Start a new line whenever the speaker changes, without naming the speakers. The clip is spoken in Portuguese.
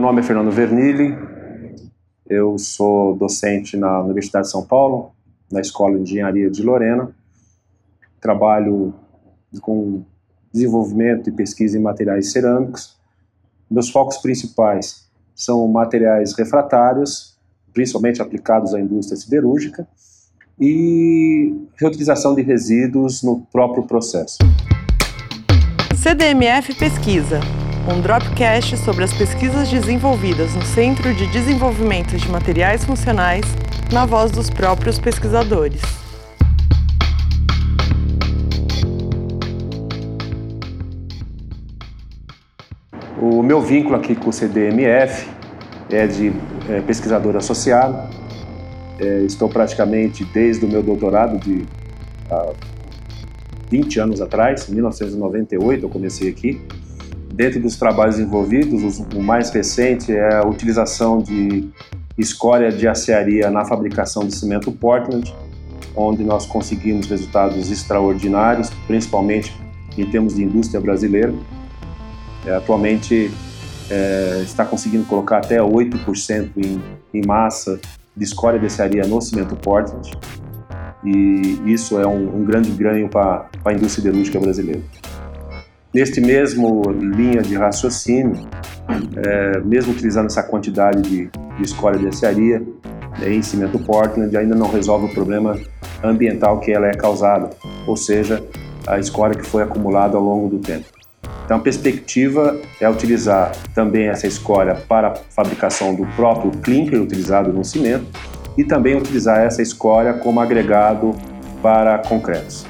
Meu nome é Fernando Vernilli, eu sou docente na Universidade de São Paulo, na Escola de Engenharia de Lorena. Trabalho com desenvolvimento e pesquisa em materiais cerâmicos. Meus focos principais são materiais refratários, principalmente aplicados à indústria siderúrgica, e reutilização de resíduos no próprio processo.
CDMF Pesquisa, um Dropcast sobre as pesquisas desenvolvidas no Centro de Desenvolvimento de Materiais Funcionais, na voz dos próprios pesquisadores.
O meu vínculo aqui com o CDMF é de é, pesquisador associado. É, estou praticamente desde o meu doutorado de há 20 anos atrás, em 1998 eu comecei aqui. Dentro dos trabalhos envolvidos, o mais recente é a utilização de escória de aciaria na fabricação de cimento Portland, onde nós conseguimos resultados extraordinários, principalmente em termos de indústria brasileira. É, atualmente é, está conseguindo colocar até 8% em, em massa de escória de aciaria no cimento Portland e isso é um, um grande ganho para a indústria siderúrgica brasileira. Neste mesmo linha de raciocínio, é, mesmo utilizando essa quantidade de, de escória de aciaria né, em cimento Portland, ainda não resolve o problema ambiental que ela é causada, ou seja, a escória que foi acumulada ao longo do tempo. Então, a perspectiva é utilizar também essa escória para a fabricação do próprio clinker utilizado no cimento e também utilizar essa escória como agregado para concretos.